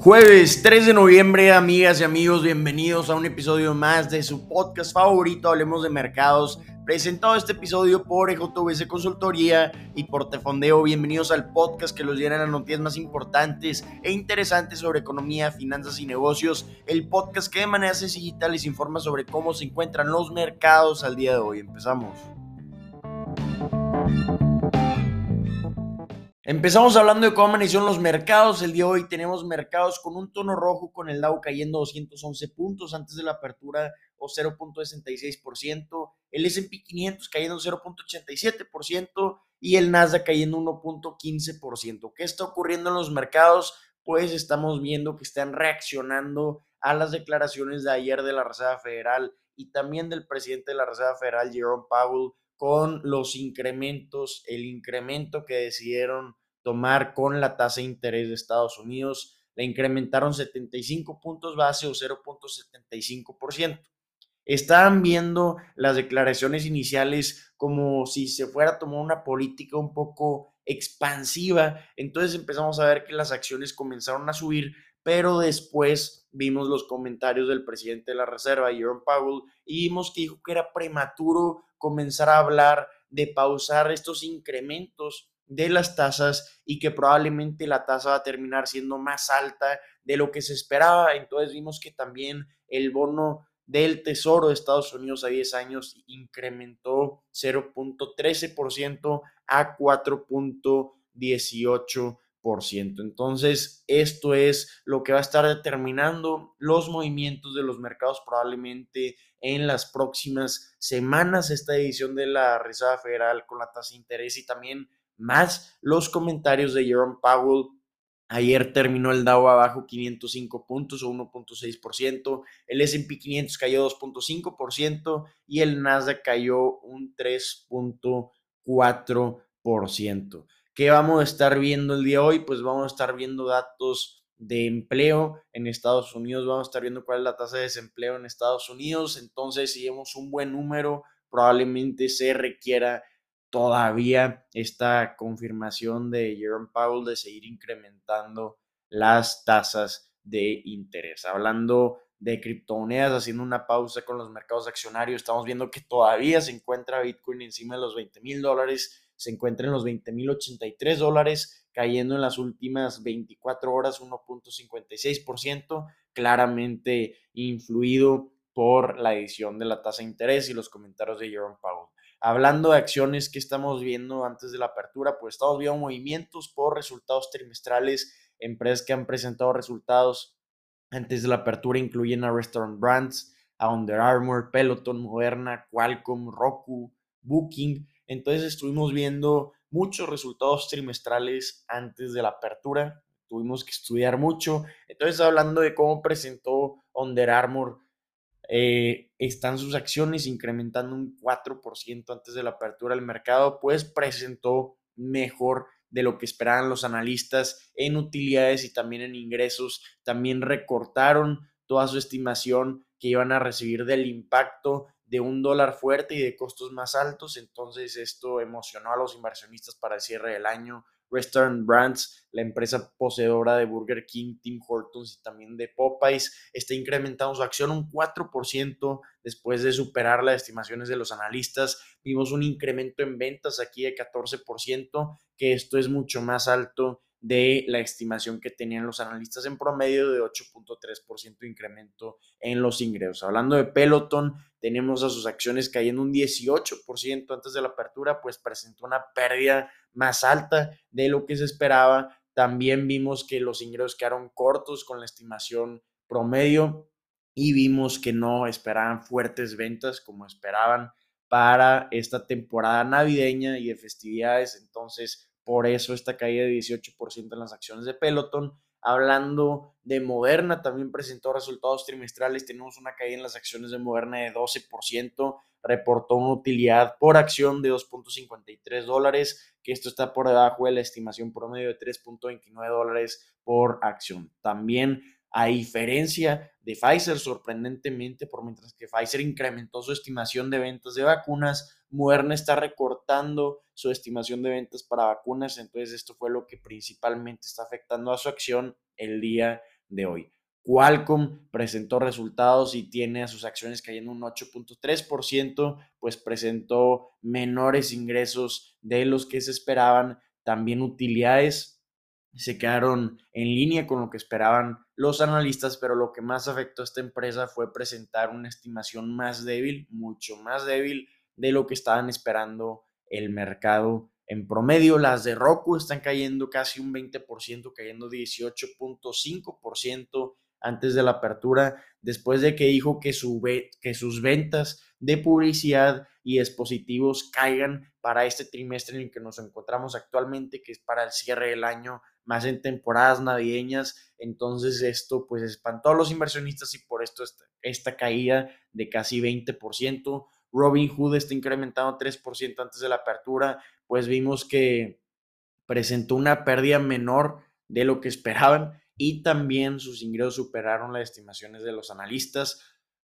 Jueves 3 de noviembre, amigas y amigos, bienvenidos a un episodio más de su podcast favorito, Hablemos de Mercados, presentado este episodio por EJVC Consultoría y por Tefondeo. Bienvenidos al podcast que los llena las noticias más importantes e interesantes sobre economía, finanzas y negocios. El podcast que de manera sencilla les informa sobre cómo se encuentran los mercados al día de hoy. Empezamos. Empezamos hablando de cómo amanecieron los mercados. El día de hoy tenemos mercados con un tono rojo, con el Dow cayendo 211 puntos antes de la apertura o 0.66%, el S&P 500 cayendo 0.87% y el Nasdaq cayendo 1.15%. ¿Qué está ocurriendo en los mercados? Pues estamos viendo que están reaccionando a las declaraciones de ayer de la Reserva Federal y también del presidente de la Reserva Federal, Jerome Powell, con los incrementos, el incremento que decidieron tomar con la tasa de interés de Estados Unidos. La incrementaron 75 puntos base o 0.75%. Estaban viendo las declaraciones iniciales como si se fuera a tomar una política un poco expansiva. Entonces empezamos a ver que las acciones comenzaron a subir, pero después vimos los comentarios del presidente de la Reserva, Jerome Powell, y vimos que dijo que era prematuro comenzar a hablar de pausar estos incrementos de las tasas y que probablemente la tasa va a terminar siendo más alta de lo que se esperaba. Entonces vimos que también el bono del Tesoro de Estados Unidos a 10 años incrementó 0.13% a 4.18%. Entonces, esto es lo que va a estar determinando los movimientos de los mercados probablemente en las próximas semanas, esta edición de la Reserva Federal con la tasa de interés y también más los comentarios de Jerome Powell. Ayer terminó el Dow abajo 505 puntos o 1.6%, el S&P 500 cayó 2.5% y el Nasdaq cayó un 3.4%. ¿Qué vamos a estar viendo el día de hoy? Pues vamos a estar viendo datos de empleo en Estados Unidos, vamos a estar viendo cuál es la tasa de desempleo en Estados Unidos. Entonces, si vemos un buen número, probablemente se requiera todavía esta confirmación de Jerome Powell de seguir incrementando las tasas de interés. Hablando de criptomonedas, haciendo una pausa con los mercados accionarios, estamos viendo que todavía se encuentra Bitcoin encima de los 20 mil dólares se encuentra en los 20.083 dólares, cayendo en las últimas 24 horas 1.56%, claramente influido por la edición de la tasa de interés y los comentarios de Jerome Powell. Hablando de acciones que estamos viendo antes de la apertura, pues estamos viendo movimientos por resultados trimestrales, empresas que han presentado resultados antes de la apertura incluyen a Restaurant Brands, a Under Armour, Peloton, Moderna, Qualcomm, Roku, Booking, entonces estuvimos viendo muchos resultados trimestrales antes de la apertura, tuvimos que estudiar mucho. Entonces hablando de cómo presentó Under Armour, eh, están sus acciones incrementando un 4% antes de la apertura del mercado, pues presentó mejor de lo que esperaban los analistas en utilidades y también en ingresos. También recortaron toda su estimación que iban a recibir del impacto de un dólar fuerte y de costos más altos. Entonces esto emocionó a los inversionistas para el cierre del año. Western Brands, la empresa poseedora de Burger King, Tim Hortons y también de Popeyes, está incrementando su acción un 4% después de superar las estimaciones de los analistas. Vimos un incremento en ventas aquí de 14%, que esto es mucho más alto de la estimación que tenían los analistas en promedio de 8.3% de incremento en los ingresos. Hablando de Peloton, tenemos a sus acciones cayendo un 18% antes de la apertura, pues presentó una pérdida más alta de lo que se esperaba. También vimos que los ingresos quedaron cortos con la estimación promedio y vimos que no esperaban fuertes ventas como esperaban para esta temporada navideña y de festividades. Entonces, por eso esta caída de 18% en las acciones de Peloton. Hablando de Moderna, también presentó resultados trimestrales. Tenemos una caída en las acciones de Moderna de 12%. Reportó una utilidad por acción de 2.53 dólares, que esto está por debajo de la estimación promedio de 3.29 dólares por acción. También a diferencia de Pfizer, sorprendentemente, por mientras que Pfizer incrementó su estimación de ventas de vacunas, Moderna está recortando su estimación de ventas para vacunas, entonces esto fue lo que principalmente está afectando a su acción el día de hoy. Qualcomm presentó resultados y tiene a sus acciones cayendo un 8.3%, pues presentó menores ingresos de los que se esperaban, también utilidades se quedaron en línea con lo que esperaban los analistas, pero lo que más afectó a esta empresa fue presentar una estimación más débil, mucho más débil de lo que estaban esperando el mercado en promedio. Las de Roku están cayendo casi un 20%, cayendo 18.5% antes de la apertura, después de que dijo que, su, que sus ventas de publicidad y dispositivos caigan para este trimestre en el que nos encontramos actualmente, que es para el cierre del año, más en temporadas navideñas. Entonces esto pues espantó a los inversionistas y por esto esta, caída de casi 20%. Robin Hood está incrementando 3% antes de la apertura, pues vimos que presentó una pérdida menor de lo que esperaban y también sus ingresos superaron las estimaciones de los analistas.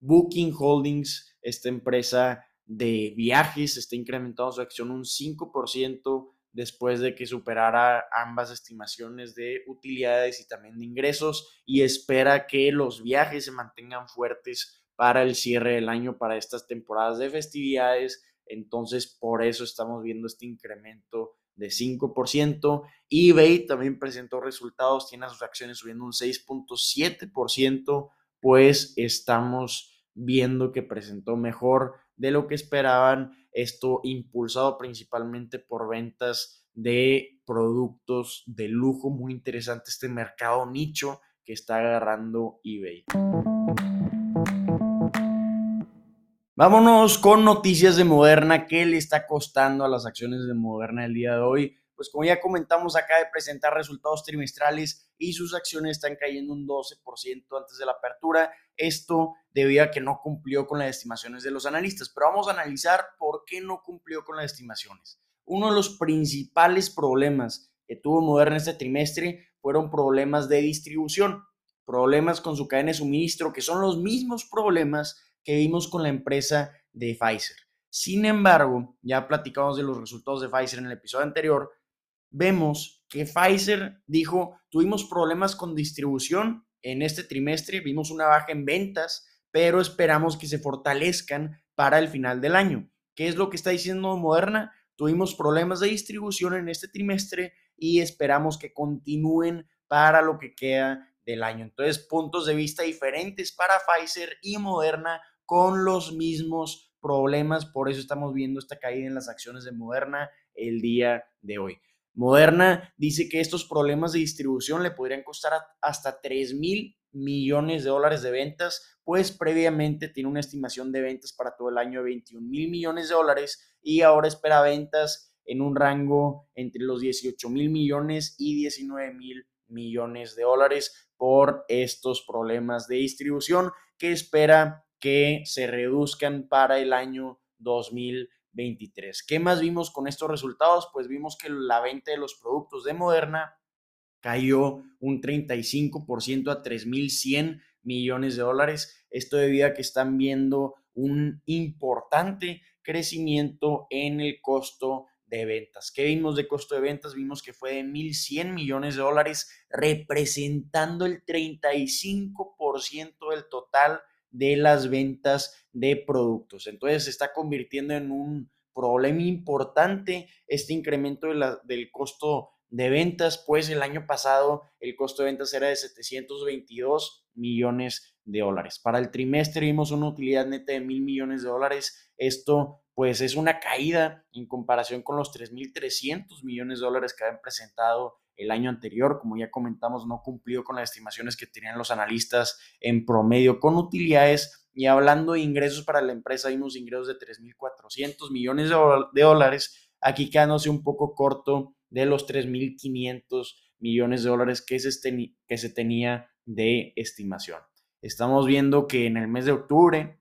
Booking Holdings, esta empresa de viajes, está incrementando su acción un 5% después de que superara ambas estimaciones de utilidades y también de ingresos y espera que los viajes se mantengan fuertes para el cierre del año, para estas temporadas de festividades. Entonces, por eso estamos viendo este incremento de 5%. eBay también presentó resultados, tiene sus acciones subiendo un 6.7%, pues estamos viendo que presentó mejor de lo que esperaban, esto impulsado principalmente por ventas de productos de lujo, muy interesante este mercado nicho que está agarrando eBay. Vámonos con noticias de Moderna. ¿Qué le está costando a las acciones de Moderna el día de hoy? Pues como ya comentamos, acaba de presentar resultados trimestrales y sus acciones están cayendo un 12% antes de la apertura. Esto debido a que no cumplió con las estimaciones de los analistas. Pero vamos a analizar por qué no cumplió con las estimaciones. Uno de los principales problemas que tuvo Moderna este trimestre fueron problemas de distribución, problemas con su cadena de suministro, que son los mismos problemas que vimos con la empresa de Pfizer. Sin embargo, ya platicamos de los resultados de Pfizer en el episodio anterior, vemos que Pfizer dijo, tuvimos problemas con distribución en este trimestre, vimos una baja en ventas, pero esperamos que se fortalezcan para el final del año. ¿Qué es lo que está diciendo Moderna? Tuvimos problemas de distribución en este trimestre y esperamos que continúen para lo que queda del año. Entonces, puntos de vista diferentes para Pfizer y Moderna con los mismos problemas. Por eso estamos viendo esta caída en las acciones de Moderna el día de hoy. Moderna dice que estos problemas de distribución le podrían costar hasta 3 mil millones de dólares de ventas, pues previamente tiene una estimación de ventas para todo el año de 21 mil millones de dólares y ahora espera ventas en un rango entre los 18 mil millones y 19 mil millones de dólares por estos problemas de distribución que espera que se reduzcan para el año 2023. ¿Qué más vimos con estos resultados? Pues vimos que la venta de los productos de Moderna cayó un 35% a 3.100 millones de dólares. Esto debido a que están viendo un importante crecimiento en el costo de ventas. ¿Qué vimos de costo de ventas? Vimos que fue de 1.100 millones de dólares, representando el 35% del total de las ventas de productos. Entonces se está convirtiendo en un problema importante este incremento del costo de ventas, pues el año pasado el costo de ventas era de 722 millones de dólares. Para el trimestre vimos una utilidad neta de mil millones de dólares. Esto pues es una caída en comparación con los 3.300 millones de dólares que habían presentado el año anterior, como ya comentamos, no cumplió con las estimaciones que tenían los analistas en promedio con utilidades. Y hablando de ingresos para la empresa, vimos ingresos de 3.400 millones de dólares, aquí quedándose un poco corto de los 3.500 millones de dólares que se, que se tenía de estimación. Estamos viendo que en el mes de octubre,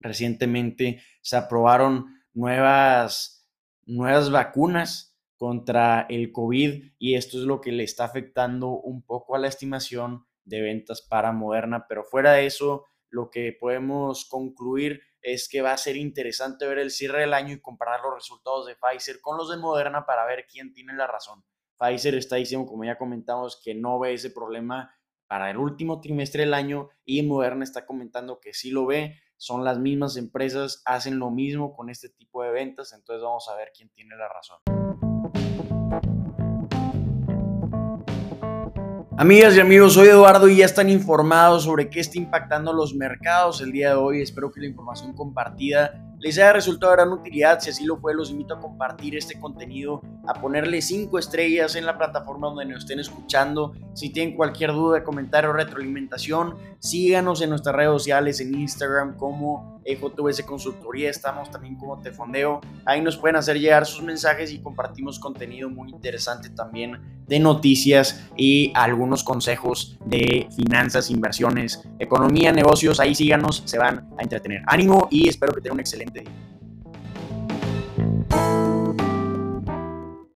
recientemente, se aprobaron nuevas, nuevas vacunas contra el COVID y esto es lo que le está afectando un poco a la estimación de ventas para Moderna, pero fuera de eso, lo que podemos concluir es que va a ser interesante ver el cierre del año y comparar los resultados de Pfizer con los de Moderna para ver quién tiene la razón. Pfizer está diciendo, como ya comentamos, que no ve ese problema para el último trimestre del año y Moderna está comentando que sí lo ve. Son las mismas empresas, hacen lo mismo con este tipo de ventas, entonces vamos a ver quién tiene la razón. Amigas y amigos, soy Eduardo y ya están informados sobre qué está impactando los mercados el día de hoy. Espero que la información compartida les haya resultado de gran utilidad. Si así lo fue, los invito a compartir este contenido, a ponerle 5 estrellas en la plataforma donde nos estén escuchando. Si tienen cualquier duda, comentario o retroalimentación, síganos en nuestras redes sociales, en Instagram como EJVS Consultoría, estamos también como Te Fondeo. Ahí nos pueden hacer llegar sus mensajes y compartimos contenido muy interesante también de noticias y algunos consejos de finanzas, inversiones, economía, negocios. Ahí síganos, se van a entretener. Ánimo y espero que tengan un excelente day.